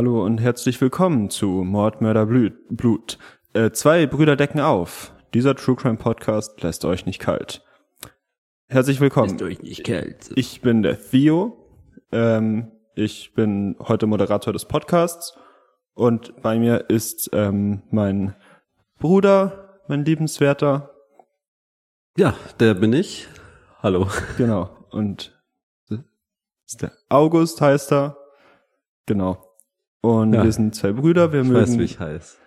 Hallo und herzlich willkommen zu Mord, Mörder, Blut. Blut. Äh, zwei Brüder decken auf. Dieser True Crime Podcast lässt euch nicht kalt. Herzlich willkommen. Ist euch nicht kalt. Ich bin der Theo. Ähm, ich bin heute Moderator des Podcasts und bei mir ist ähm, mein Bruder, mein liebenswerter. Ja, der bin ich. Hallo. Genau. Und ist der August heißt er. Genau. Und Ja. wir sind zwei Brüder. Wir Ich mögen weiß, wie ich heiß.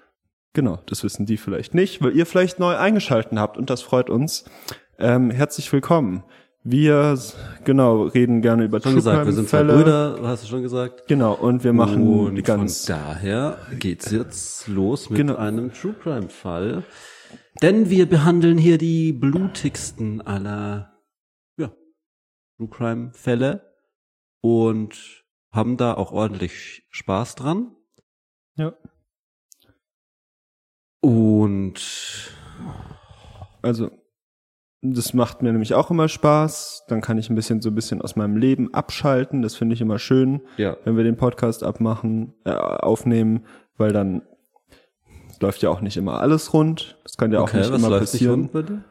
Genau, das wissen die vielleicht nicht, weil ihr vielleicht neu eingeschalten habt und das freut uns. Ähm, herzlich willkommen. Wir, genau, reden gerne über Schon gesagt, wir sind zwei. Brüder, hast du schon gesagt. Genau, und wir machen Und die ganz, von daher geht's jetzt los mit Genau. einem True Crime Fall. Denn wir behandeln hier die blutigsten aller, ja, True Crime Fälle und haben da auch ordentlich Spaß dran. ja, Und also, das macht mir nämlich auch immer Spaß. Dann kann ich ein bisschen so ein bisschen aus meinem Leben abschalten. Das finde ich immer schön, ja, wenn wir den Podcast abmachen, äh, aufnehmen, weil dann läuft ja auch nicht immer alles rund. Das kann ja auch okay, nicht was immer läuft nicht passieren. rund bei dir?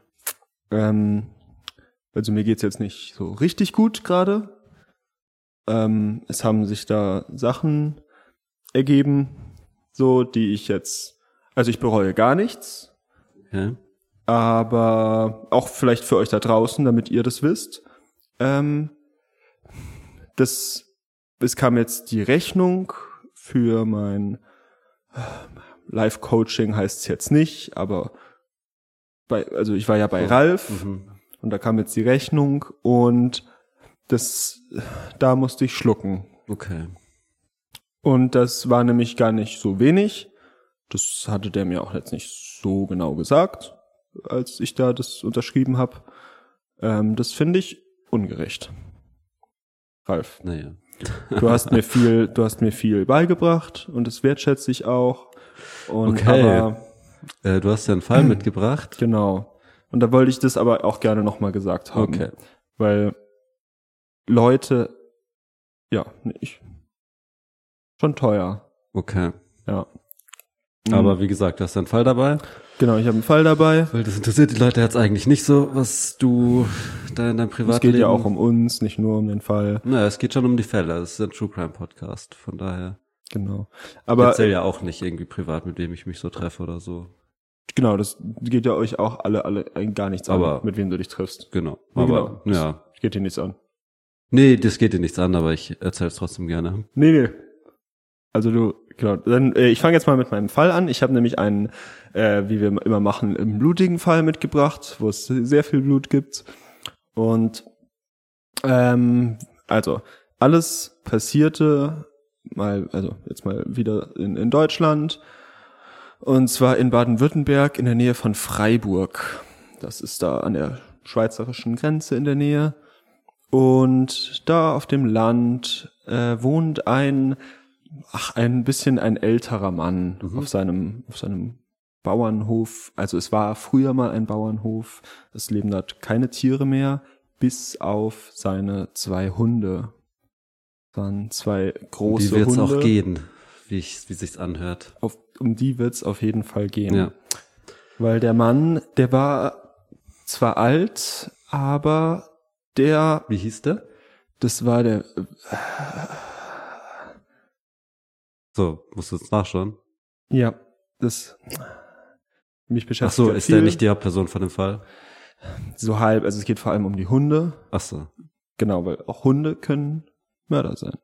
Ähm, also mir geht's jetzt nicht so richtig gut gerade. Ähm, es haben sich da Sachen ergeben, so die ich jetzt, also ich bereue gar nichts, Okay. aber auch vielleicht für euch da draußen, damit ihr das wisst. Ähm, das, es kam jetzt die Rechnung für mein äh, Live-Coaching heißt es jetzt nicht, aber bei, also ich war ja bei Ralf Mhm. und da kam jetzt die Rechnung und das, da musste ich schlucken. Okay. Und das war nämlich gar nicht so wenig. Das hatte der mir auch jetzt nicht so genau gesagt, als ich da das unterschrieben habe. Ähm, das finde ich ungerecht. Ralf, Naja. du hast mir viel, du hast mir viel beigebracht und das wertschätze ich auch. Und Okay. aber Äh, du hast ja einen Fall mitgebracht. genau. Und da wollte ich das aber auch gerne nochmal gesagt haben. Okay. Weil Leute, ja, ich, schon teuer, Okay. ja. Aber wie gesagt, du hast einen Fall dabei. Genau, ich habe einen Fall dabei. Weil das interessiert die Leute jetzt eigentlich nicht so, was du da in deinem Es Privatleben... geht ja auch um uns, nicht nur um den Fall. Naja, es geht schon um die Fälle. Das ist ein True Crime Podcast. Von daher. Genau. Ich Aber erzähl ja auch nicht irgendwie privat, mit wem ich mich so treffe oder so. genau, das geht ja euch auch alle, alle ein- gar nichts Aber- an, mit wem du dich triffst. Genau. Aber, genau. ja. Geht dir nichts an. Nee, das geht dir nichts an, aber ich erzähl's trotzdem gerne. Nee, nee. Also du, genau. Dann, äh, ich fange jetzt mal mit meinem Fall an. Ich habe nämlich einen, äh, wie wir immer machen, einen blutigen Fall mitgebracht, wo es sehr viel Blut gibt. Und ähm, also alles passierte mal, also jetzt mal wieder in, in Deutschland. Und zwar in Baden-Württemberg in der Nähe von Freiburg. Das ist da an der schweizerischen Grenze in der Nähe. Und da auf dem Land äh, wohnt ein, ach, ein bisschen ein älterer Mann auf seinem, auf seinem Bauernhof. Also es war früher mal ein Bauernhof. Es leben dort keine Tiere mehr, bis auf seine zwei Hunde. Es waren zwei große Wie wird's Hunde. auch gehen, wie, ich, wie sich's anhört. Auf, um die wird's auf jeden Fall gehen. Ja. Weil der Mann, der war zwar alt, aber der, Wie hieß der? das war der, So, musst du jetzt nachschauen. ja, das mich Ach beschäftigt. so, ja ist viel. der nicht die Hauptperson von dem Fall? so halb, also es geht vor allem um die Hunde. Ach so. Genau, weil auch Hunde können Mörder sein.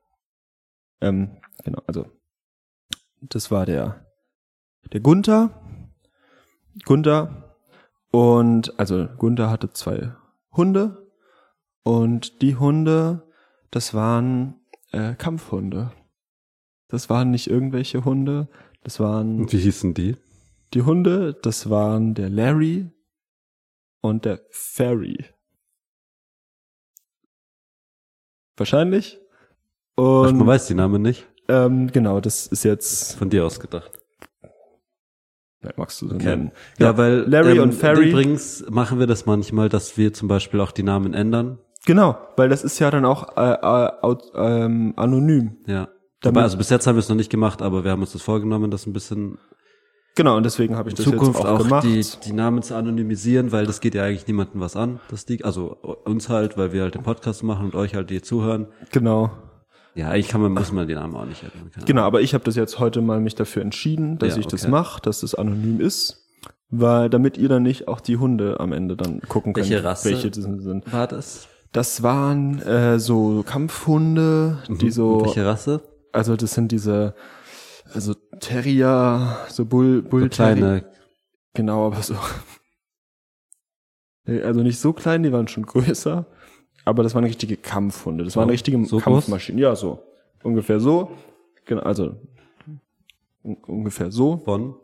Ähm, genau, also das war der der Gunther. Gunther und also Gunther hatte zwei Hunde und die Hunde, das waren äh, Kampfhunde. Das waren nicht irgendwelche Hunde, das waren wie hießen die? die Hunde, das waren der Larry und der Ferry. Wahrscheinlich. Ach, Und man weiß die Namen nicht. ähm, genau, das ist jetzt. Von dir ausgedacht. Ja, magst du so Okay. nennen? Ja, weil Larry ähm, und Ferry. Übrigens machen wir das manchmal, dass wir zum Beispiel auch die Namen ändern. Genau, weil das ist ja dann auch äh, äh, ähm, anonym. Ja. Wobei, also bis jetzt haben wir es noch nicht gemacht, aber wir haben uns das vorgenommen, das ein bisschen Genau, und deswegen habe ich das Zukunft jetzt auch, auch, gemacht. die, die Namen zu anonymisieren, weil das geht ja eigentlich niemandem was an. Das liegt, also uns halt, weil wir halt den Podcast machen und euch halt die zuhören. genau. Ja, eigentlich kann man, muss man den Namen auch nicht ändern. Genau, aber ich habe das jetzt heute mal mich dafür entschieden, dass Ja, ich das okay. mache, dass es anonym ist, weil damit ihr dann nicht auch die Hunde am Ende dann gucken könnt, Welche Rasse? welche das sind. War das? Das waren äh, so Kampfhunde, die so, Welche Rasse? also das sind diese, also Terrier, so Bull, Bull So kleine. Genau, aber so. Also nicht so klein, die waren schon größer, aber das waren richtige Kampfhunde. Das waren richtige so groß? Kampfmaschinen. Ja, so. Ungefähr so. Genau, also un ungefähr so. Von?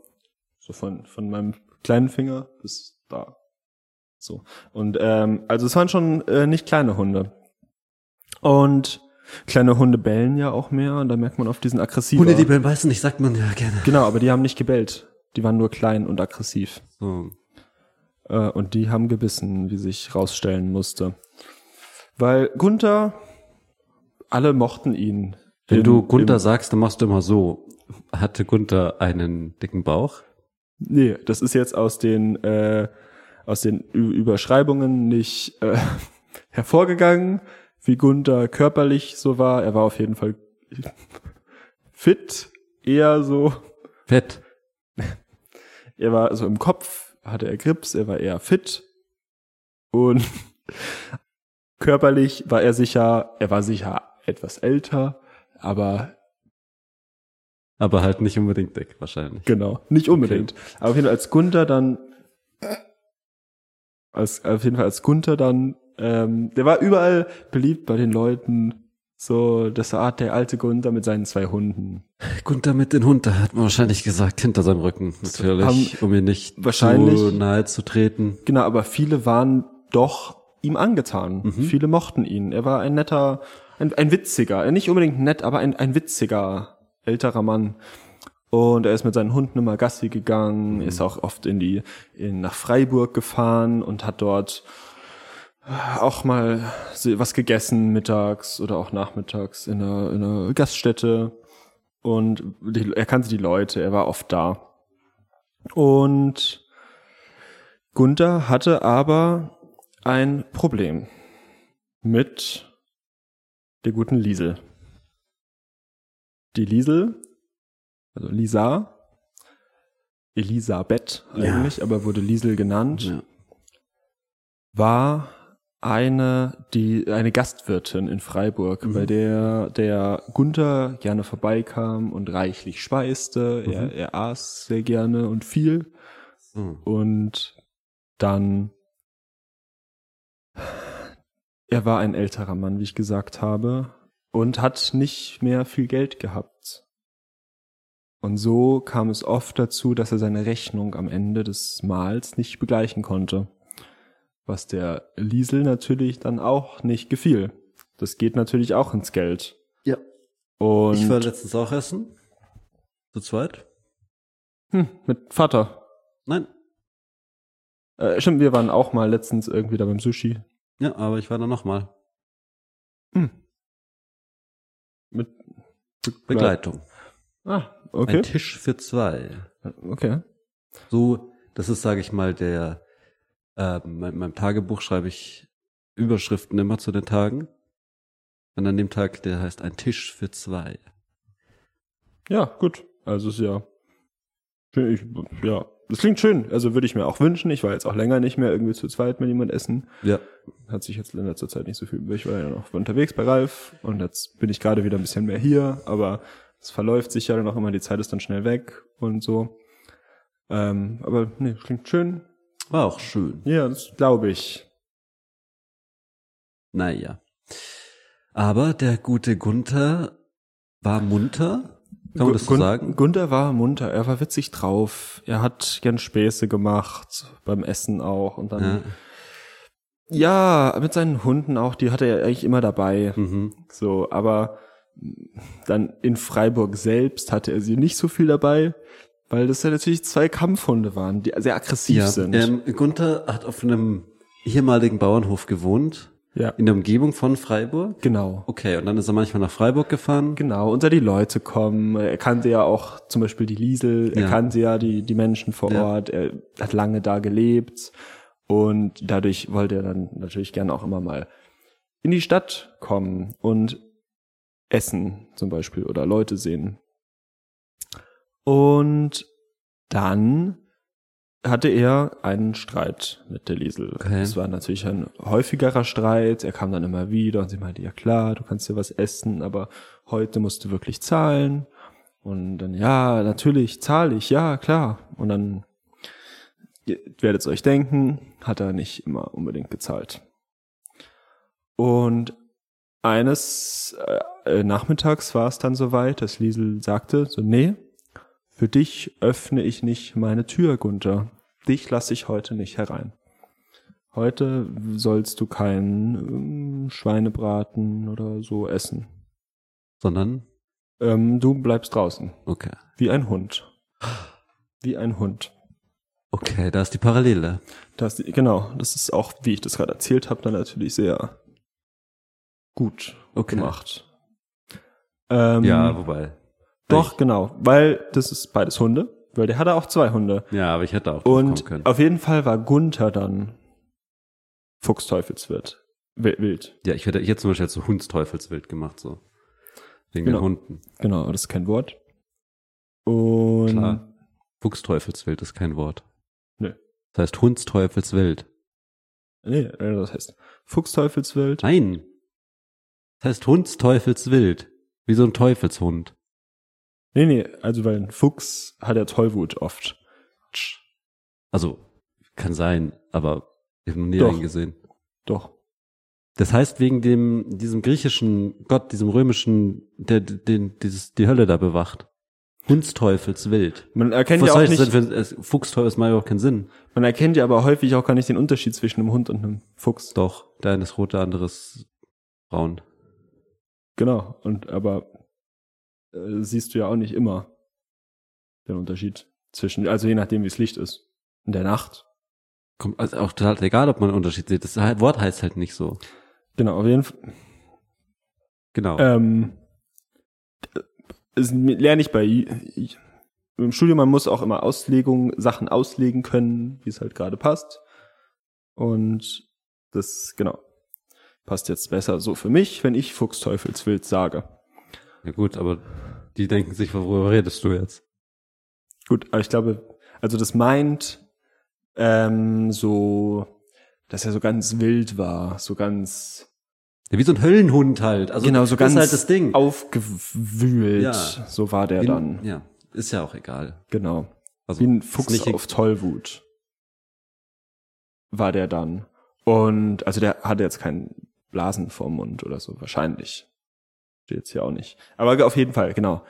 So von, von meinem kleinen Finger bis da. So. Und ähm, also es waren schon äh, nicht kleine Hunde. Und kleine Hunde bellen ja auch mehr und da merkt man auf diesen aggressiven. Hunde, die beim Beißen nicht, sagt man ja gerne. Genau, aber die haben nicht gebellt. Die waren nur klein und aggressiv. So. Äh, und die haben gebissen, wie sich rausstellen musste. Weil Gunther, alle mochten ihn. Wenn Im- du Gunther im- sagst, dann machst du immer so. Hatte Gunther einen dicken Bauch? Nee, das ist jetzt aus den, äh, aus den Ü Überschreibungen nicht äh, hervorgegangen, wie Gunther körperlich so war. Er war auf jeden Fall fit, eher so. Fett. Er war also im Kopf, hatte er Grips, er war eher fit. Und körperlich war er sicher, er war sicher etwas älter, aber Aber halt nicht unbedingt dick, wahrscheinlich. Genau, nicht unbedingt. Aber auf jeden Fall als Gunther dann, als, auf jeden Fall als Gunther dann, ähm, der war überall beliebt bei den Leuten. So, das war der alte Gunther mit seinen zwei Hunden. Gunther mit den Hund, da hat man wahrscheinlich gesagt, hinter seinem Rücken, natürlich, um ihn nicht wahrscheinlich- zu nahe zu treten. Genau, aber viele waren doch ihm angetan. Mhm. Viele mochten ihn. Er war ein netter, ein, ein witziger, nicht unbedingt nett, aber ein, ein witziger älterer Mann. Und er ist mit seinen Hunden immer Gassi gegangen, ist auch oft in die, in, nach Freiburg gefahren und hat dort auch mal was gegessen mittags oder auch nachmittags in einer, in einer Gaststätte. Und die, er kannte die Leute, er war oft da. Und Gunther hatte aber ein Problem mit der guten Liesel. Die Liesel, also Lisa, Elisabeth Ja. eigentlich, aber wurde Liesel genannt, Ja. war eine, die, eine Gastwirtin in Freiburg, bei der der Gunther gerne vorbeikam und reichlich speiste. Er, er aß sehr gerne und viel. So. Und dann, er war ein älterer Mann, wie ich gesagt habe, und hat nicht mehr viel Geld gehabt. Und so kam es oft dazu, dass er seine Rechnung am Ende des Mahls nicht begleichen konnte. Was der Liesel natürlich dann auch nicht gefiel. Das geht natürlich auch ins Geld. Ja. Und Ich war letztens auch essen. Zu zweit? hm, mit Vater. Nein. Äh, stimmt, wir waren auch mal letztens irgendwie da beim Sushi. Ja, aber ich war da nochmal. Hm. Mit Begleitung. Ah, okay. Ein Tisch für zwei. Okay. So, das ist, sage ich mal, der, äh, in meinem Tagebuch schreibe ich Überschriften immer zu den Tagen. Und an dem Tag, der heißt ein Tisch für zwei. Ja, gut. Also ist ja. Ich, ja, das klingt schön. Also würde ich mir auch wünschen. Ich war jetzt auch länger nicht mehr irgendwie zu zweit mit jemand essen. Ja. Hat sich jetzt in letzter Zeit nicht so viel. Ich war ja noch unterwegs bei Ralf und jetzt bin ich gerade wieder ein bisschen mehr hier, aber es verläuft sich ja dann auch immer, die Zeit ist dann schnell weg und so. Ähm, aber nee, klingt schön. War auch schön. Ja, das glaube ich. Naja. Aber der gute Gunther war munter. Kann man das so Gun- sagen? Gunther war munter, er war witzig drauf. Er hat gern Späße gemacht, beim Essen auch. Und dann, Ja. ja, mit seinen Hunden auch, die hatte er eigentlich immer dabei. Mhm. So, aber dann in Freiburg selbst hatte er sie nicht so viel dabei, weil das ja natürlich zwei Kampfhunde waren, die sehr aggressiv Ja, sind. ähm, Gunther hat auf einem ehemaligen Bauernhof gewohnt Ja. In der Umgebung von Freiburg? Genau. Okay, und dann ist er manchmal nach Freiburg gefahren. Genau, unter die Leute kommen. Er kannte ja auch zum Beispiel die Liesel, er Ja. kannte ja die, die Menschen vor Ja. Ort, er hat lange da gelebt und dadurch wollte er dann natürlich gerne auch immer mal in die Stadt kommen und essen zum Beispiel oder Leute sehen. Und dann hatte er einen Streit mit der Liesel. Okay. Es war natürlich ein häufigerer Streit. Er kam dann immer wieder und sie meinte, ja klar, du kannst dir was essen, aber heute musst du wirklich zahlen. Und dann, ja, natürlich, zahle ich, ja, klar. Und dann, ihr werdet euch denken, hat er nicht immer unbedingt gezahlt. Und eines äh, äh, Nachmittags war es dann soweit, dass Liesel sagte, so, nee, für dich öffne ich nicht meine Tür, Gunther. Dich lasse ich heute nicht herein. Heute sollst du keinen ähm, Schweinebraten oder so essen. Sondern, Ähm, du bleibst draußen. okay. Wie ein Hund. Wie ein Hund. Okay, da ist die Parallele. Das, genau, das ist auch, wie ich das gerade erzählt habe, dann natürlich sehr gut Okay. gemacht. Ähm, Ja, wobei. Doch, genau, weil das ist beides Hunde, weil der hatte auch zwei Hunde. Ja, aber ich hätte auch Und können. auf jeden Fall war Gunther dann Fuchsteufelswirt. Wi- Wild. Ja, ich hätte jetzt zum Beispiel so Hundsteufelswild gemacht, so. Wegen Genau. den Hunden. Genau, das ist kein Wort. Und Klar. Fuchsteufelswild ist kein Wort. Nö. Das heißt Hundsteufelswild. nee, äh, das heißt Fuchsteufelswild. Nein. Das heißt Hundsteufelswild. Wie so ein Teufelshund. Nee, nee, also weil ein Fuchs hat ja Tollwut oft. Also, kann sein, aber ich habe noch nie Doch. einen gesehen. Doch. Das heißt, wegen dem, diesem griechischen Gott, diesem römischen, der, den, dieses, die Hölle da bewacht. Hundsteufelswild. Man erkennt Was ja auch nicht, für, es- Fuchsteufels macht ja auch keinen Sinn. man erkennt ja aber häufig auch gar nicht den Unterschied zwischen einem Hund und einem Fuchs. Doch, der eine ist rot, der andere ist braun. Genau. Und aber äh, siehst du ja auch nicht immer den Unterschied zwischen, also je nachdem, wie das Licht ist. In der Nacht. Kommt, also auch total egal, ob man einen Unterschied sieht. Das Wort heißt halt nicht so. Genau, auf jeden Fall. Genau. Ähm, lerne ich bei ich, im Studium, man muss auch immer Auslegung, Sachen auslegen können, wie es halt gerade passt. Und das, genau, passt jetzt besser so für mich, wenn ich Fuchsteufelswild sage. ja gut, aber die denken sich, worüber redest du jetzt? Gut, aber ich glaube, also das meint ähm, so, dass er so ganz wild war, so ganz Ja, wie so ein Höllenhund halt. Also genau so ganz halt das Ding. aufgewühlt. Ja. So war der Wie- dann. Ja, ist ja auch egal. Genau. Also Wie ein Fuchs auf Tollwut war der dann. Und also der hatte jetzt keinen Blasen vorm Mund oder so, wahrscheinlich. Steht jetzt hier auch nicht. Aber auf jeden Fall, genau.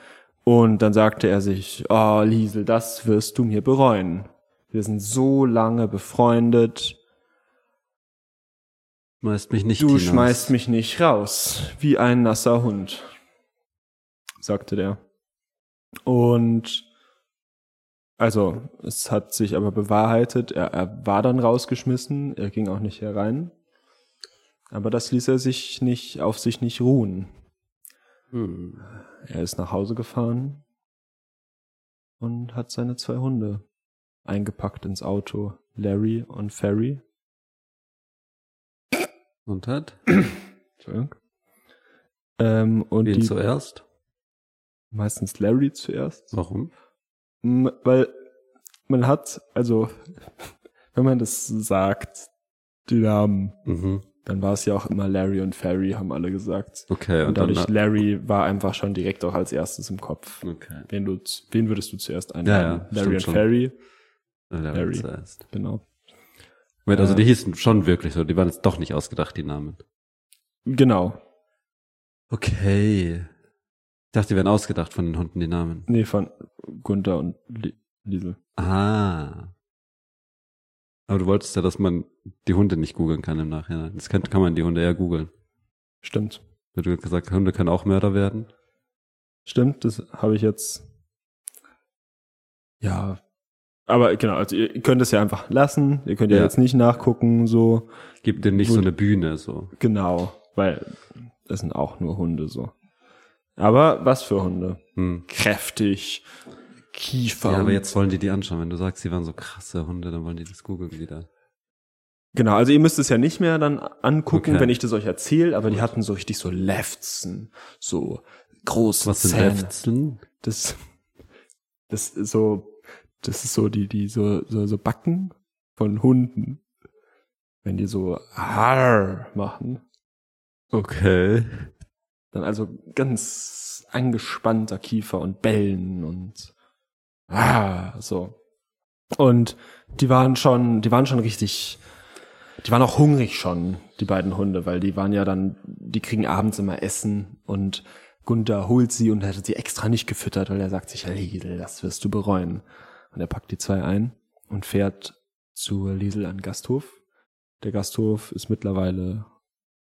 Und dann sagte er sich, oh Liesel, das wirst du mir bereuen. Wir sind so lange befreundet. Schmeißt mich nicht Du hinaus. schmeißt mich nicht raus, wie ein nasser Hund, sagte der. Und also, es hat sich aber bewahrheitet, er, er war dann rausgeschmissen, er ging auch nicht herein. Aber das ließ er sich nicht, auf sich nicht ruhen. Hm. Er ist nach Hause gefahren und hat seine zwei Hunde eingepackt ins Auto, Larry und Ferry. Und hat? Entschuldigung. Ähm, und Wen die zuerst? meistens Larry zuerst. Warum? Weil man hat, also wenn man das sagt, die Namen, Mhm. Dann war es ja auch immer Larry und Ferry, haben alle gesagt. Okay, Und und, dann. dadurch Larry war einfach schon direkt auch als erstes im Kopf. Okay. Wen, du, wen würdest du zuerst einladen? ja, Larry stimmt und schon. Ferry, Larry, Larry. zuerst. genau. Moment, also die hießen schon wirklich so, die waren jetzt doch nicht ausgedacht, die Namen. Genau. Okay. Ich dachte, die wären ausgedacht von den Hunden, die Namen. Nee, von Gunther und Li Liesel. Ah. Aber du wolltest ja, dass man die Hunde nicht googeln kann im Nachhinein. Das kann, kann man die Hunde eher googeln. Stimmt. Du hast gesagt, Hunde können auch Mörder werden. Stimmt, das habe ich jetzt. Ja, Aber genau, also ihr könnt es ja einfach lassen. Ihr könnt ja, Ja. jetzt nicht nachgucken, so Gib dir nicht so eine Bühne, so. genau, weil das sind auch nur Hunde so. Aber was für Hunde? Hm. Kräftig, Kiefer. Ja, aber jetzt wollen die die anschauen. Wenn du sagst, sie waren so krasse Hunde, dann wollen die das googeln wieder. Genau, also ihr müsst es ja nicht mehr dann angucken, Okay. wenn ich das euch erzähle, aber die hatten so richtig so Lefzen, so große Was sind Zähne. Lefzeln? Das, das ist so, das ist so die, die so, so, so Backen von Hunden. Wenn die so Arr machen, Okay. dann also ganz angespannter Kiefer und Bellen und ah, so. Und die waren schon, die waren schon richtig, die waren auch hungrig schon, die beiden Hunde, weil die waren ja dann, die kriegen abends immer Essen und Gunther holt sie und hat sie extra nicht gefüttert, weil er sagt sich, Liesel, das wirst du bereuen. Und er packt die zwei ein und fährt zur Liesel an den Gasthof. Der Gasthof ist mittlerweile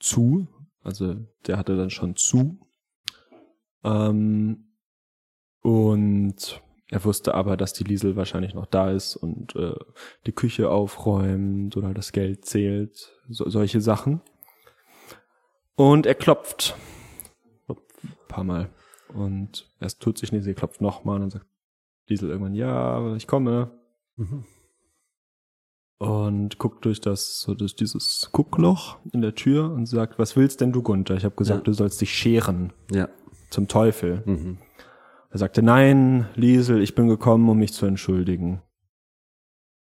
zu, also der hatte dann schon zu. Ähm, und er wusste aber, dass die Liesel wahrscheinlich noch da ist und äh, die Küche aufräumt oder das Geld zählt, so, solche Sachen. Und er klopft. Ein paar Mal. Und erst tut sich nicht, sie klopft nochmal und dann sagt Liesel irgendwann, ja, ich komme. Mhm. Und guckt durch das, so durch dieses Guckloch in der Tür und sagt, was willst denn du, Gunther? Ich habe gesagt, Ja. du sollst dich scheren. Ja. Zum Teufel. Mhm. Er sagte, nein, Liesel, ich bin gekommen, um mich zu entschuldigen.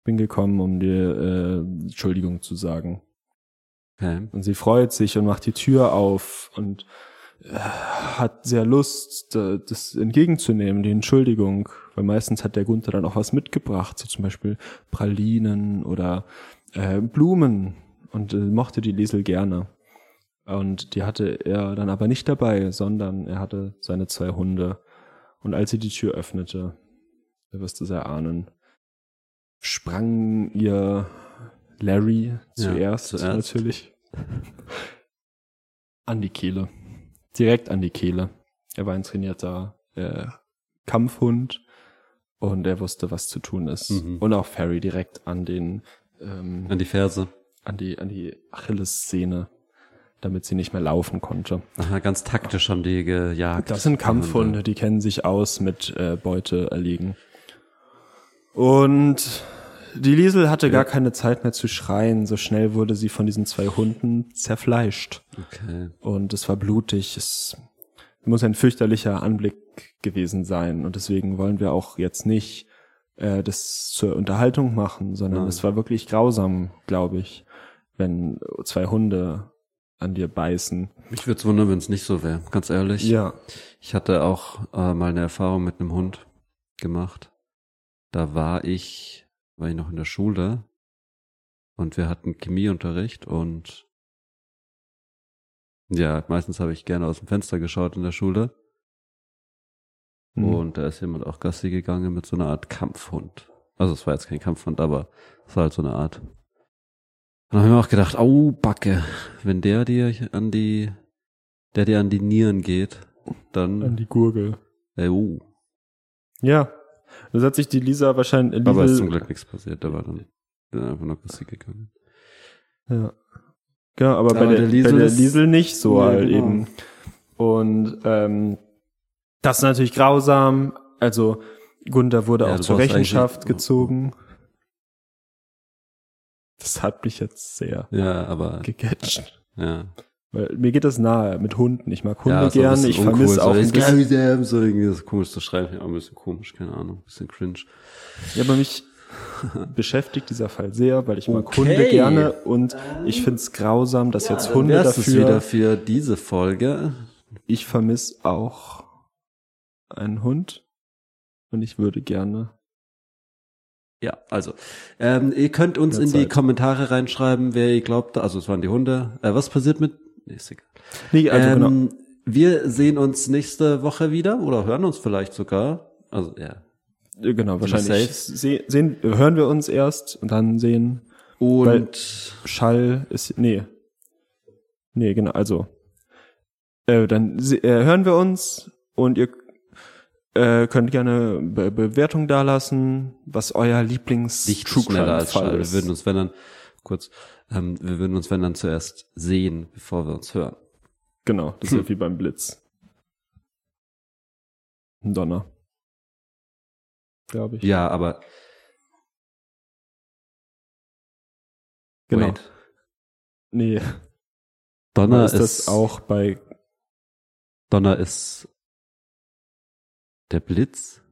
Bin gekommen, um dir äh, Entschuldigung zu sagen. Okay. Und sie freut sich und macht die Tür auf und äh, hat sehr Lust, da- das entgegenzunehmen, die Entschuldigung. Weil meistens hat der Gunther dann auch was mitgebracht, so zum Beispiel Pralinen oder äh, Blumen. Und äh, mochte die Liesel gerne. Und die hatte er dann aber nicht dabei, sondern er hatte seine zwei Hunde. Und als sie die Tür öffnete, ihr wirst es erahnen, sprang ihr Larry Ja, zuerst, zuerst. natürlich an die Kehle. Direkt an die Kehle. Er war ein trainierter äh, Kampfhund und er wusste, was zu tun ist. Mhm. Und auch Ferry direkt an den ähm, An die Ferse. an die an die Achillessehne, damit sie nicht mehr laufen konnte. Aha, ganz taktisch haben die gejagt. Das sind Kampfhunde, die kennen sich aus mit äh, Beute erlegen. Und die Liesel hatte gar keine Zeit mehr zu schreien. So schnell wurde sie von diesen zwei Hunden zerfleischt. Okay. Und es war blutig. Es muss ein fürchterlicher Anblick gewesen sein. Und deswegen wollen wir auch jetzt nicht äh, das zur Unterhaltung machen, sondern Nein. es war wirklich grausam, glaube ich, wenn zwei Hunde an dir beißen. Mich würde es wundern, wenn es nicht so wäre, ganz ehrlich. Ja. Ich hatte auch äh, mal eine Erfahrung mit einem Hund gemacht. Da war ich, war ich noch in der Schule und wir hatten Chemieunterricht und ja, meistens habe ich gerne aus dem Fenster geschaut in der Schule Mhm. und da ist jemand auch Gassi gegangen mit so einer Art Kampfhund. Also es war jetzt kein Kampfhund, aber es war halt so eine Art. Und dann habe ich mir auch gedacht, au Backe, wenn der dir an die, der dir an die Nieren geht, dann An die Gurgel. Ey, uh. Ja. Das hat sich die Lisa wahrscheinlich. Aber ist Liesel- zum Glück nichts passiert. Da war dann bin einfach nur Gassi gegangen. Ja. Genau, aber, bei, Aber der, der Liesel bei der ist- Liesel nicht so Ja, halt genau. eben. Und ähm, das ist natürlich grausam. Also Gunther wurde Ja, auch zur Rechenschaft gezogen. Das hat mich jetzt sehr Ja, aber gecatcht. ja. Weil mir geht das nahe mit Hunden. Ich mag Hunde ja, bisschen Ich vermisse auch so, ein bisschen. so irgendwie das komisch zu schreiben, ja, ein bisschen komisch, keine Ahnung, ein bisschen cringe. Ja, aber mich beschäftigt dieser Fall sehr, weil ich mag Okay. Hunde gerne und ich find's grausam, dass jetzt Hunde es dafür. wieder für diese Folge. Ich vermisse auch einen Hund und ich würde gerne. Ja, also, ähm, ihr könnt uns in die. Kommentare reinschreiben, wer ihr glaubt, also es waren die Hunde. Äh, was passiert mit? Nee, ist egal. Nee, also genau. ähm, Wir sehen uns nächste Woche wieder oder hören uns vielleicht sogar. Also ja. Äh, Genau, wahrscheinlich se sehen, hören wir uns erst und dann sehen. Und Schall ist, nee. Nee, genau, also. Äh, dann äh, hören wir uns und ihr Äh, könnt gerne Be Bewertung dalassen, was euer Lieblings Licht True ist Crime als Fall Schall. Wir ist. würden uns, wenn dann, kurz, ähm, wir würden uns, wenn dann zuerst sehen, bevor wir uns hören. Genau, das ist ja wie beim Blitz. Ein Donner. Glaube ich. Ja, aber genau. wait. Nee, Donner ist ist, das auch bei Donner ist der Blitz.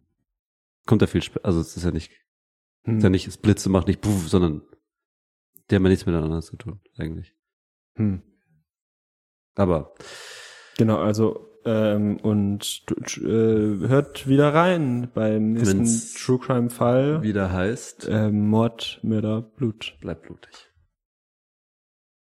Kommt ja viel später, also es ist ja nicht, hm, ist ja nicht, das Blitze macht nicht puff, sondern die haben ja nichts miteinander zu tun, eigentlich. hm. Aber Genau, also ähm, und äh, hört wieder rein beim nächsten True Crime Fall. wieder heißt, Äh, Mord, Mörder, Blut. bleibt blutig.